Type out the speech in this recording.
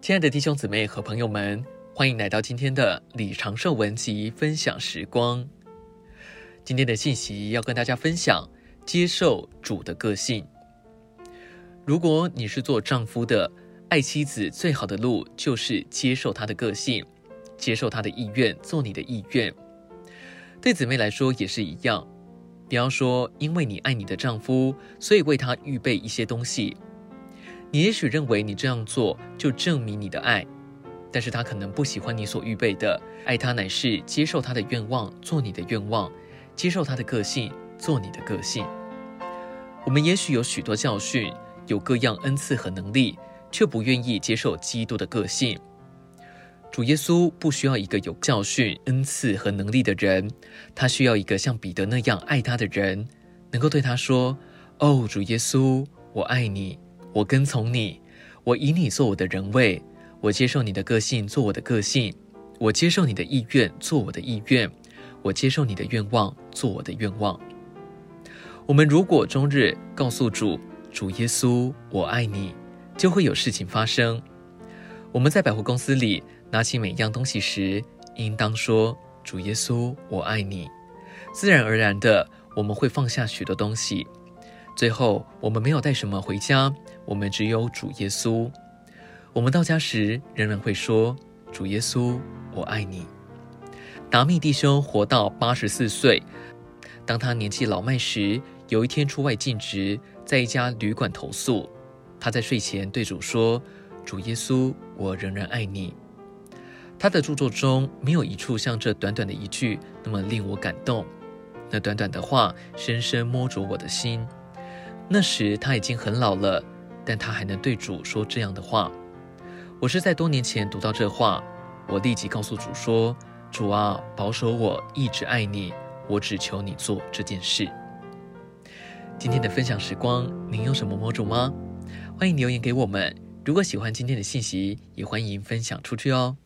亲爱的弟兄姊妹和朋友们，欢迎来到今天的李长寿文集分享时光。今天的信息要跟大家分享接受主的个性。如果你是做丈夫的，爱妻子最好的路就是接受她的个性，接受她的意愿，做你的意愿。对姊妹来说也是一样。比方说，因为你爱你的丈夫，所以为他预备一些东西。你也许认为你这样做就证明你的爱，但是他可能不喜欢你所预备的。爱他乃是接受他的愿望，做你的愿望；接受他的个性，做你的个性。我们也许有许多教训，有各样恩赐和能力，却不愿意接受基督的个性。主耶稣不需要一个有教训、恩赐和能力的人，他需要一个像彼得那样爱他的人，能够对他说：“哦，主耶稣，我爱你。”我跟从你，我以你做我的人位，我接受你的个性做我的个性，我接受你的意愿做我的意愿，我接受你的愿望做我的愿望。我们如果终日告诉主，主耶稣，我爱你，就会有事情发生。我们在百货公司里拿起每样东西时，应当说，主耶稣，我爱你。自然而然的，我们会放下许多东西。最后，我们没有带什么回家。我们只有主耶稣。我们到家时仍然会说：“主耶稣，我爱你。”达密弟兄活到八十四岁。当他年纪老迈时，有一天出外尽职，在一家旅馆投宿。他在睡前对主说：“主耶稣，我仍然爱你。”他的著作中没有一处像这短短的一句那么令我感动。那短短的话深深摸着我的心。那时他已经很老了。但他还能对主说这样的话。我是在多年前读到这话，我立即告诉主说：“主啊，保守我一直爱你，我只求你做这件事。”今天的分享时光，您有什么摸主吗？欢迎留言给我们。如果喜欢今天的信息，也欢迎分享出去哦。